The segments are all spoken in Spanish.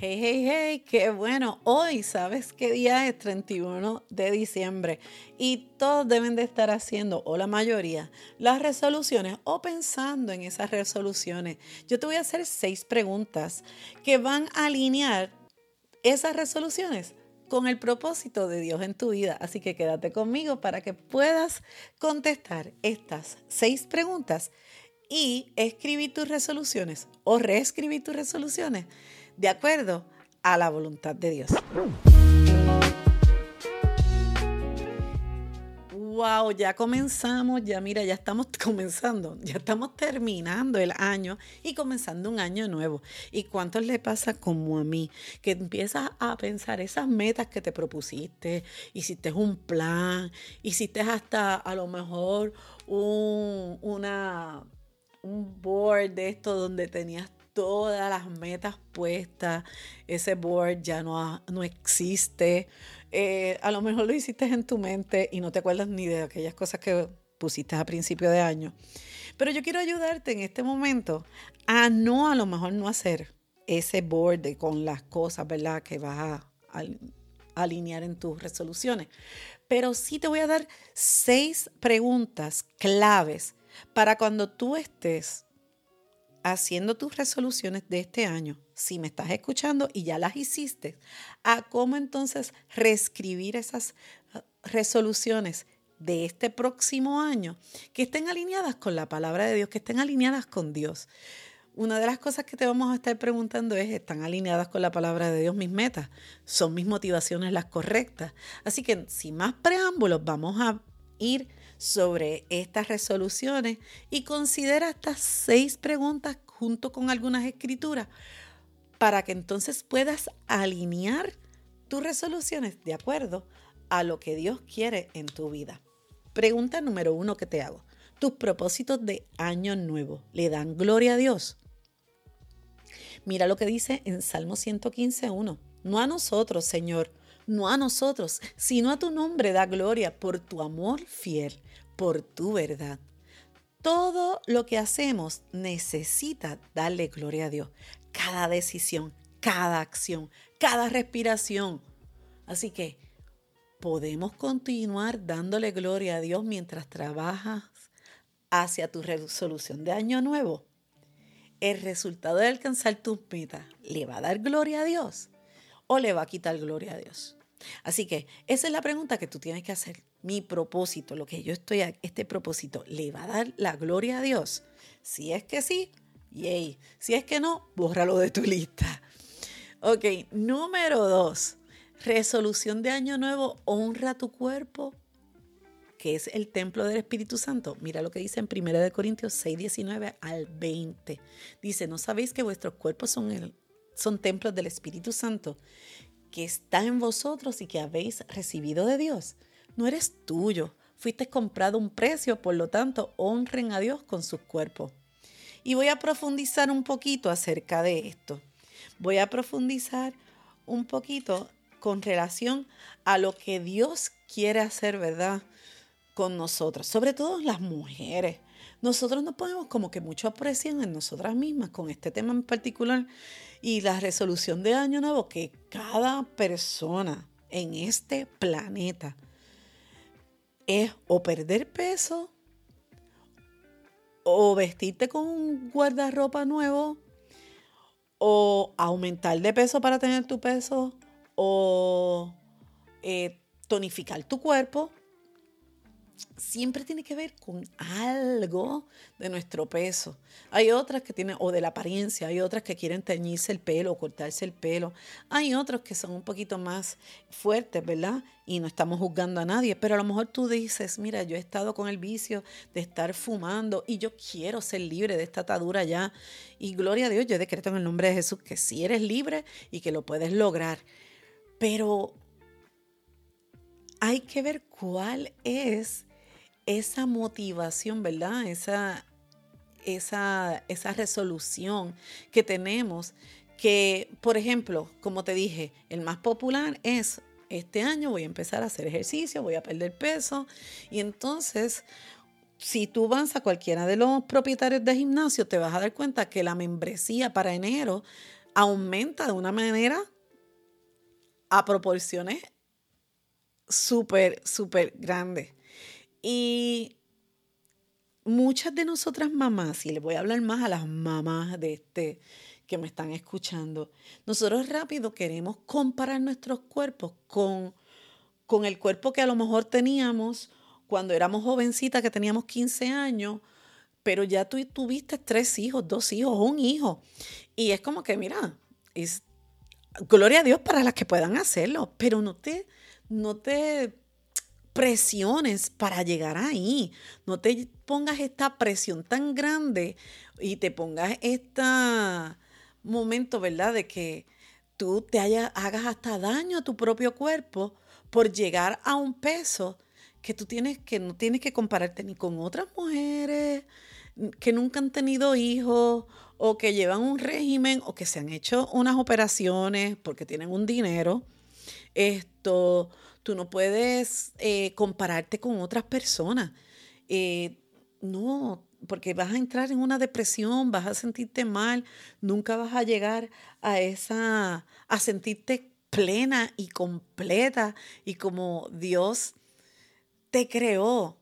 Hey, hey, hey, qué bueno. Hoy, ¿sabes qué día es? 31 de diciembre. Y todos deben de estar haciendo, o la mayoría, las resoluciones o pensando en esas resoluciones. Yo te voy a hacer seis preguntas que van a alinear esas resoluciones con el propósito de Dios en tu vida. Así que quédate conmigo para que puedas contestar estas seis preguntas y escribir tus resoluciones o reescribir tus resoluciones de acuerdo a la voluntad de Dios. Wow, ya comenzamos, ya mira, ya estamos comenzando, ya estamos terminando el año y comenzando un año nuevo. ¿Y cuántos le pasa como a mí? Que empiezas a pensar esas metas que te propusiste, hiciste un plan, hiciste hasta a lo mejor un, una, un board de esto donde tenías todas las metas puestas, ese board ya no, no existe. Eh, a lo mejor lo hiciste en tu mente y no te acuerdas ni de aquellas cosas que pusiste a principio de año. Pero yo quiero ayudarte en este momento a no, a lo mejor no hacer ese board con las cosas, ¿verdad? Que vas a, a alinear en tus resoluciones. Pero sí te voy a dar seis preguntas claves para cuando tú estés haciendo tus resoluciones de este año, si me estás escuchando y ya las hiciste, a cómo entonces reescribir esas ah, resoluciones de este próximo año que estén alineadas con la palabra de Dios, que estén alineadas con Dios. Una de las cosas que te vamos a estar preguntando es, ¿están alineadas con la palabra de Dios mis metas? ¿Son mis motivaciones las correctas? Así que sin más preámbulos, vamos a ir sobre estas resoluciones y considera estas seis preguntas junto con algunas escrituras para que entonces puedas alinear tus resoluciones de acuerdo a lo que Dios quiere en tu vida. Pregunta número uno que te hago. ¿Tus propósitos de año nuevo le dan gloria a Dios? Mira lo que dice en Salmo 115.1. No a nosotros, Señor, no a nosotros, sino a tu nombre da gloria por tu amor fiel por tu verdad. Todo lo que hacemos necesita darle gloria a Dios. Cada decisión, cada acción, cada respiración. Así que podemos continuar dándole gloria a Dios mientras trabajas hacia tu resolución de año nuevo. El resultado de alcanzar tus metas le va a dar gloria a Dios o le va a quitar gloria a Dios. Así que esa es la pregunta que tú tienes que hacer mi propósito, lo que yo estoy, este propósito, ¿le va a dar la gloria a Dios? Si es que sí, yay. Si es que no, bórralo de tu lista. Ok, número dos, resolución de año nuevo, honra tu cuerpo, que es el templo del Espíritu Santo. Mira lo que dice en 1 Corintios 6, 19 al 20. Dice, ¿no sabéis que vuestros cuerpos son, el, son templos del Espíritu Santo, que está en vosotros y que habéis recibido de Dios? no eres tuyo. Fuiste comprado un precio, por lo tanto, honren a Dios con sus cuerpos. Y voy a profundizar un poquito acerca de esto. Voy a profundizar un poquito con relación a lo que Dios quiere hacer, ¿verdad? Con nosotros, sobre todo las mujeres. Nosotros no ponemos como que mucha presión en nosotras mismas con este tema en particular y la resolución de año nuevo que cada persona en este planeta es o perder peso o vestirte con un guardarropa nuevo o aumentar de peso para tener tu peso o eh, tonificar tu cuerpo siempre tiene que ver con algo de nuestro peso. Hay otras que tienen, o de la apariencia, hay otras que quieren teñirse el pelo o cortarse el pelo. Hay otros que son un poquito más fuertes, ¿verdad? Y no estamos juzgando a nadie, pero a lo mejor tú dices, mira, yo he estado con el vicio de estar fumando y yo quiero ser libre de esta atadura ya. Y gloria a Dios, yo decreto en el nombre de Jesús que sí eres libre y que lo puedes lograr. Pero hay que ver cuál es esa motivación, ¿verdad? Esa, esa, esa resolución que tenemos, que, por ejemplo, como te dije, el más popular es, este año voy a empezar a hacer ejercicio, voy a perder peso, y entonces si tú vas a cualquiera de los propietarios de gimnasio, te vas a dar cuenta que la membresía para enero aumenta de una manera a proporciones súper, súper grandes. Y muchas de nosotras mamás, y le voy a hablar más a las mamás de este que me están escuchando, nosotros rápido queremos comparar nuestros cuerpos con, con el cuerpo que a lo mejor teníamos cuando éramos jovencitas, que teníamos 15 años, pero ya tú tuviste tres hijos, dos hijos, un hijo. Y es como que, mira, es, gloria a Dios para las que puedan hacerlo, pero no te, no te presiones para llegar ahí. No te pongas esta presión tan grande y te pongas este momento, ¿verdad? De que tú te hagas hasta daño a tu propio cuerpo por llegar a un peso que tú tienes que no tienes que compararte ni con otras mujeres que nunca han tenido hijos o que llevan un régimen o que se han hecho unas operaciones porque tienen un dinero. Esto, Tú no puedes eh, compararte con otras personas. Eh, no, porque vas a entrar en una depresión, vas a sentirte mal, nunca vas a llegar a esa, a sentirte plena y completa y como Dios te creó.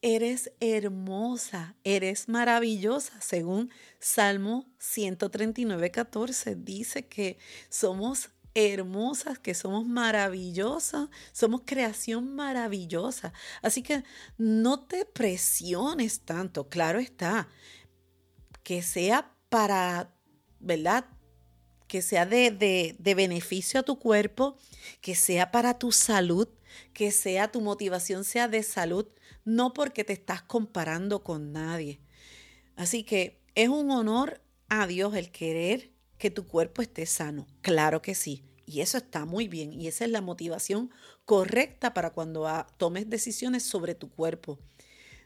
Eres hermosa, eres maravillosa, según Salmo 139, 14. Dice que somos hermosas, que somos maravillosas, somos creación maravillosa. Así que no te presiones tanto, claro está, que sea para, ¿verdad? Que sea de, de, de beneficio a tu cuerpo, que sea para tu salud, que sea tu motivación sea de salud, no porque te estás comparando con nadie. Así que es un honor a Dios el querer que tu cuerpo esté sano. Claro que sí. Y eso está muy bien. Y esa es la motivación correcta para cuando tomes decisiones sobre tu cuerpo.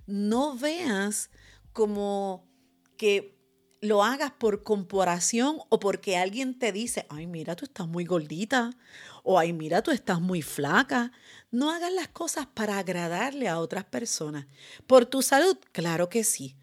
No veas como que lo hagas por comparación o porque alguien te dice, ay, mira, tú estás muy gordita o ay, mira, tú estás muy flaca. No hagas las cosas para agradarle a otras personas. Por tu salud, claro que sí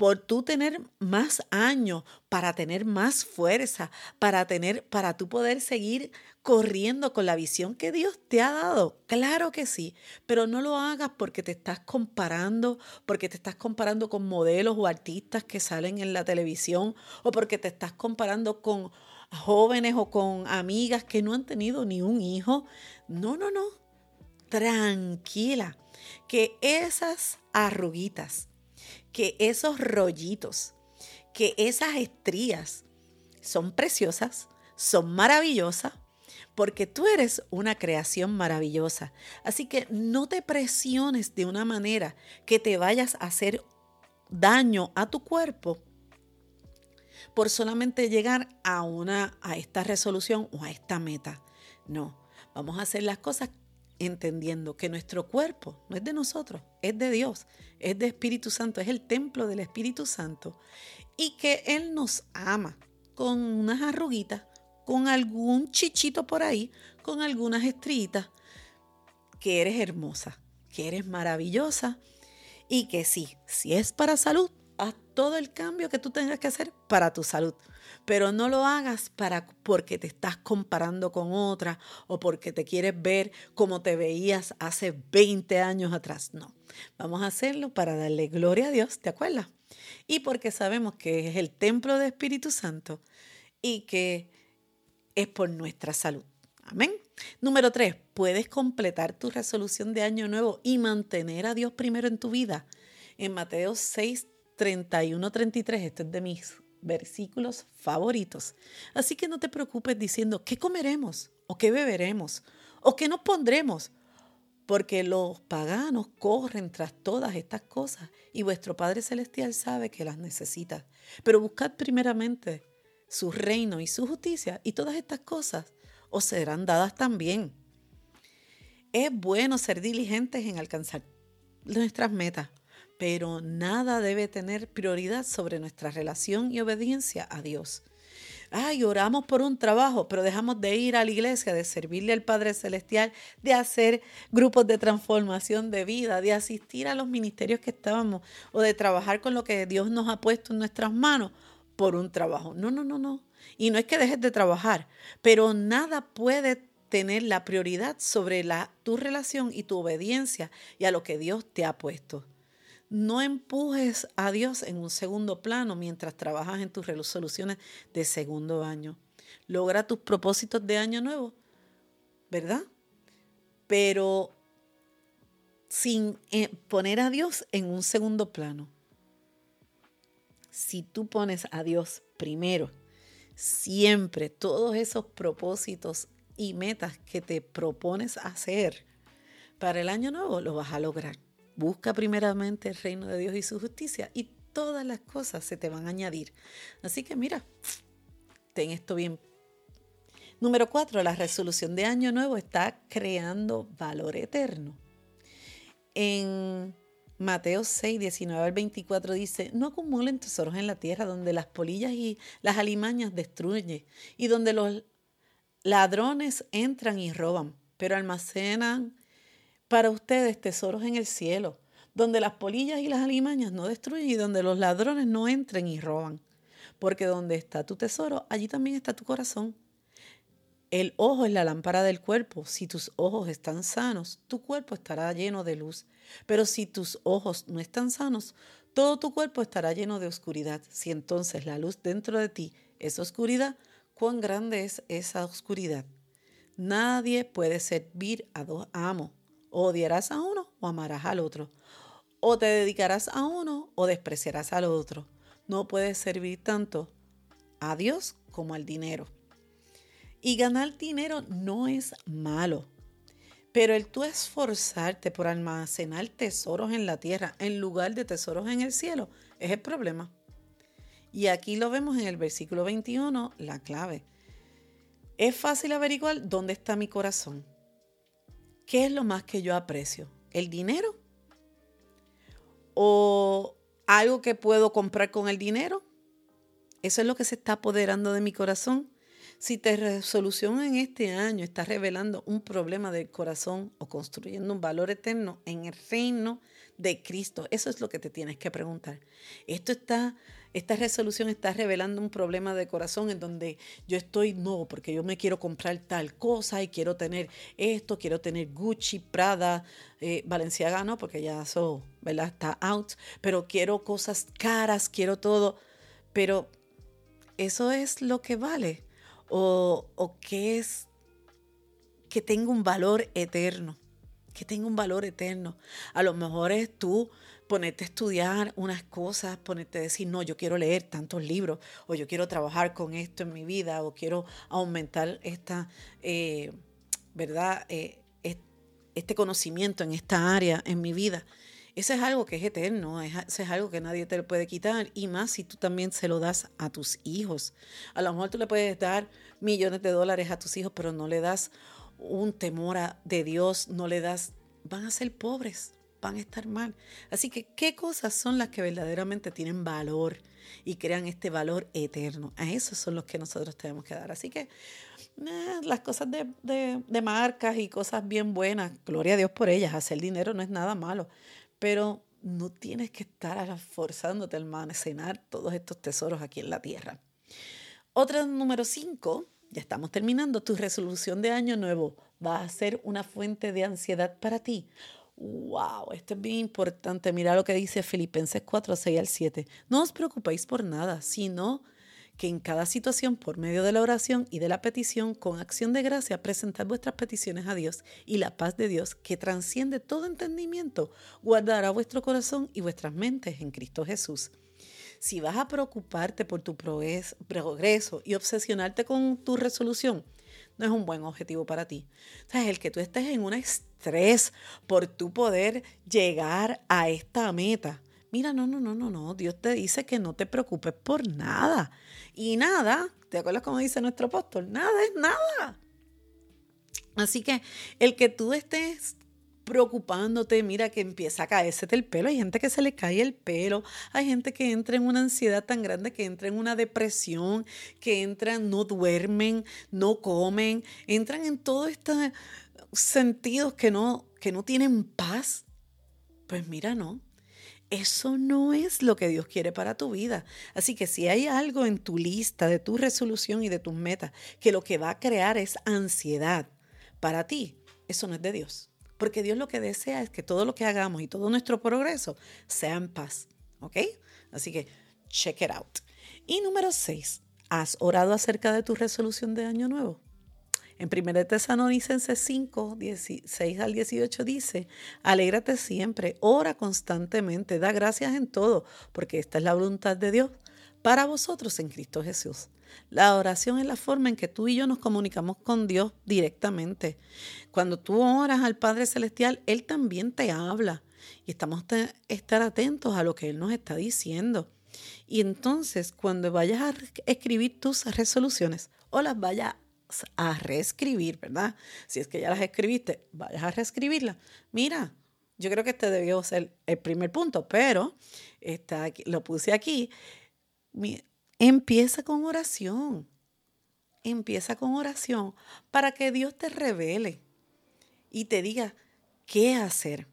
por tú tener más años, para tener más fuerza, para tener, para tú poder seguir corriendo con la visión que Dios te ha dado. Claro que sí, pero no lo hagas porque te estás comparando, porque te estás comparando con modelos o artistas que salen en la televisión, o porque te estás comparando con jóvenes o con amigas que no han tenido ni un hijo. No, no, no. Tranquila, que esas arruguitas, que esos rollitos, que esas estrías son preciosas, son maravillosas, porque tú eres una creación maravillosa. Así que no te presiones de una manera que te vayas a hacer daño a tu cuerpo por solamente llegar a una a esta resolución o a esta meta. No, vamos a hacer las cosas entendiendo que nuestro cuerpo no es de nosotros, es de Dios, es de Espíritu Santo, es el templo del Espíritu Santo y que Él nos ama con unas arruguitas, con algún chichito por ahí, con algunas estrellitas, que eres hermosa, que eres maravillosa y que sí, si es para salud, haz todo el cambio que tú tengas que hacer para tu salud pero no lo hagas para porque te estás comparando con otra o porque te quieres ver como te veías hace 20 años atrás. No, vamos a hacerlo para darle gloria a Dios, ¿te acuerdas? Y porque sabemos que es el templo del Espíritu Santo y que es por nuestra salud. Amén. Número tres, puedes completar tu resolución de año nuevo y mantener a Dios primero en tu vida. En Mateo 6, 31, 33, esto es de mis versículos favoritos. Así que no te preocupes diciendo qué comeremos o qué beberemos o qué nos pondremos, porque los paganos corren tras todas estas cosas y vuestro Padre Celestial sabe que las necesita. Pero buscad primeramente su reino y su justicia y todas estas cosas os serán dadas también. Es bueno ser diligentes en alcanzar nuestras metas, pero nada debe tener prioridad sobre nuestra relación y obediencia a Dios. Ay, oramos por un trabajo, pero dejamos de ir a la iglesia, de servirle al Padre Celestial, de hacer grupos de transformación de vida, de asistir a los ministerios que estábamos o de trabajar con lo que Dios nos ha puesto en nuestras manos por un trabajo. No, no, no, no. Y no es que dejes de trabajar, pero nada puede tener la prioridad sobre la, tu relación y tu obediencia y a lo que Dios te ha puesto. No empujes a Dios en un segundo plano mientras trabajas en tus resoluciones de segundo año. Logra tus propósitos de año nuevo, ¿verdad? Pero sin eh, poner a Dios en un segundo plano. Si tú pones a Dios primero, siempre todos esos propósitos y metas que te propones hacer para el año nuevo, lo vas a lograr. Busca primeramente el reino de Dios y su justicia y todas las cosas se te van a añadir. Así que mira, ten esto bien. Número cuatro, la resolución de año nuevo está creando valor eterno. En Mateo 6, 19 al 24 dice, no acumulen tesoros en la tierra donde las polillas y las alimañas destruyen y donde los ladrones entran y roban, pero almacenan para ustedes tesoros en el cielo, donde las polillas y las alimañas no destruyen y donde los ladrones no entren y roban. Porque donde está tu tesoro, allí también está tu corazón. El ojo es la lámpara del cuerpo. Si tus ojos están sanos, tu cuerpo estará lleno de luz. Pero si tus ojos no están sanos, todo tu cuerpo estará lleno de oscuridad. Si entonces la luz dentro de ti es oscuridad, ¿cuán grande es esa oscuridad? Nadie puede servir a dos amos odiarás a uno o amarás al otro. O te dedicarás a uno o despreciarás al otro. No puedes servir tanto a Dios como al dinero. Y ganar dinero no es malo. Pero el tú esforzarte por almacenar tesoros en la tierra en lugar de tesoros en el cielo es el problema. Y aquí lo vemos en el versículo 21, la clave. Es fácil averiguar dónde está mi corazón. ¿Qué es lo más que yo aprecio? ¿El dinero? ¿O algo que puedo comprar con el dinero? Eso es lo que se está apoderando de mi corazón. Si te resolución en este año está revelando un problema del corazón o construyendo un valor eterno en el reino de Cristo, eso es lo que te tienes que preguntar. Esto está esta resolución está revelando un problema de corazón en donde yo estoy, no, porque yo me quiero comprar tal cosa y quiero tener esto, quiero tener Gucci, Prada, eh, Valenciaga, no, porque ya eso, ¿verdad? Está out, pero quiero cosas caras, quiero todo, pero eso es lo que vale o, qué es que tenga un valor eterno, que tenga un valor eterno. A lo mejor es tú ponerte a estudiar unas cosas, ponerte a decir, no, yo quiero leer tantos libros, o yo quiero trabajar con esto en mi vida, o quiero aumentar esta, eh, ¿verdad? Eh, este conocimiento en esta área en mi vida. Eso es algo que es eterno, eso es algo que nadie te lo puede quitar, y más si tú también se lo das a tus hijos. A lo mejor tú le puedes dar millones de dólares a tus hijos, pero no le das un temor a, de Dios, no le das, van a ser pobres, van a estar mal. Así que, ¿qué cosas son las que verdaderamente tienen valor y crean este valor eterno? A esos son los que nosotros tenemos que dar. Así que las cosas de, marcas y cosas bien buenas, gloria a Dios por ellas, hacer dinero no es nada malo, pero no tienes que estar forzándote a almacenar todos estos tesoros aquí en la tierra. Otra número 5, ya estamos terminando, tu resolución de año nuevo va a ser una fuente de ansiedad para ti Wow, esto es bien importante. Mira lo que dice Filipenses 4, 6 al 7. No os preocupéis por nada, sino que en cada situación, por medio de la oración y de la petición, con acción de gracia, presentad vuestras peticiones a Dios y la paz de Dios, que transciende todo entendimiento, guardará vuestro corazón y vuestras mentes en Cristo Jesús. Si vas a preocuparte por tu progreso y obsesionarte con tu resolución, no es un buen objetivo para ti. O el que tú estés en un estrés por tu poder llegar a esta meta. Mira, no, no, no, no, no. Dios te dice que no te preocupes por nada. Y nada, ¿te acuerdas cómo dice nuestro apóstol? Nada es nada. Así que el que tú estés preocupándote, mira que empieza a caerse el pelo, hay gente que se le cae el pelo, hay gente que entra en una ansiedad tan grande, que entra en una depresión, que entran, no duermen, no comen, entran en todos estos sentidos que no, que no tienen paz. Pues mira, no. Eso no es lo que Dios quiere para tu vida. Así que si hay algo en tu lista de tu resolución y de tus metas que lo que va a crear es ansiedad para ti, eso no es de Dios. Porque Dios lo que desea es que todo lo que hagamos y todo nuestro progreso sea en paz. ¿Ok? Así que check it out. Y número seis, ¿has orado acerca de tu resolución de año nuevo? En 1 Tesalonicenses 5, 16 al 18 dice, alégrate siempre, ora constantemente, da gracias en todo, porque esta es la voluntad de Dios para vosotros en Cristo Jesús. La oración es la forma en que tú y yo nos comunicamos con Dios directamente. Cuando tú oras al Padre Celestial, Él también te habla y estamos a estar atentos a lo que Él nos está diciendo. Y entonces, cuando vayas a escribir tus resoluciones o las vayas a reescribir, ¿verdad? Si es que ya las escribiste, vayas a reescribirlas. Mira, yo creo que este debió ser el primer punto, pero está aquí, lo puse aquí. Empieza con oración. Empieza con oración para que Dios te revele y te diga qué hacer.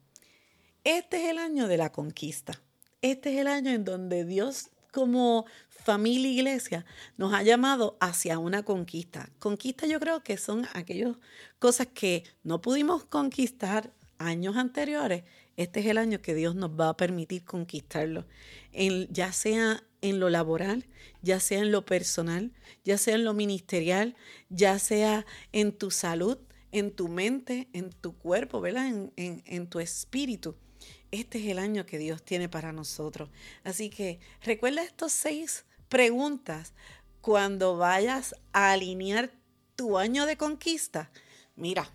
Este es el año de la conquista. Este es el año en donde Dios como familia iglesia nos ha llamado hacia una conquista. Conquista yo creo que son aquellas cosas que no pudimos conquistar años anteriores. Este es el año que Dios nos va a permitir conquistarlo, en, ya sea en lo laboral, ya sea en lo personal, ya sea en lo ministerial, ya sea en tu salud, en tu mente, en tu cuerpo, ¿verdad? En, en tu espíritu. Este es el año que Dios tiene para nosotros. Así que recuerda estos seis preguntas cuando vayas a alinear tu año de conquista. Mira,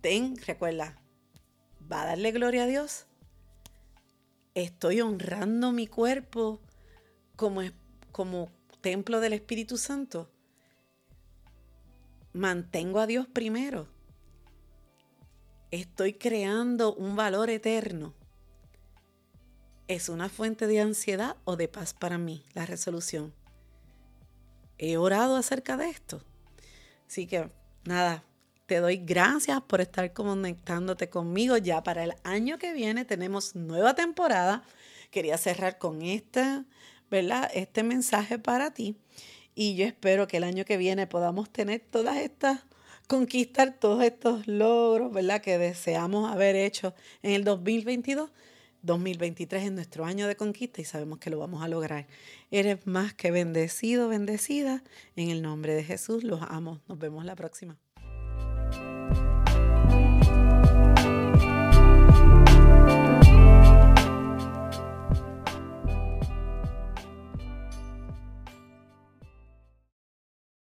ten, recuerda, va a darle gloria a Dios. Estoy honrando mi cuerpo como, como templo del Espíritu Santo. Mantengo a Dios primero. Estoy creando un valor eterno ¿Es una fuente de ansiedad o de paz para mí la resolución? He orado acerca de esto. Así que nada, te doy gracias por estar conectándote conmigo. Ya para el año que viene tenemos nueva temporada. Quería cerrar con esta, ¿verdad? Este mensaje para ti. Y yo espero que el año que viene podamos tener todas estas, conquistar todos estos logros, ¿verdad? Que deseamos haber hecho en el 2022 2023 es nuestro año de conquista y sabemos que lo vamos a lograr. Eres más que bendecido, bendecida. En el nombre de Jesús los amo. Nos vemos la próxima.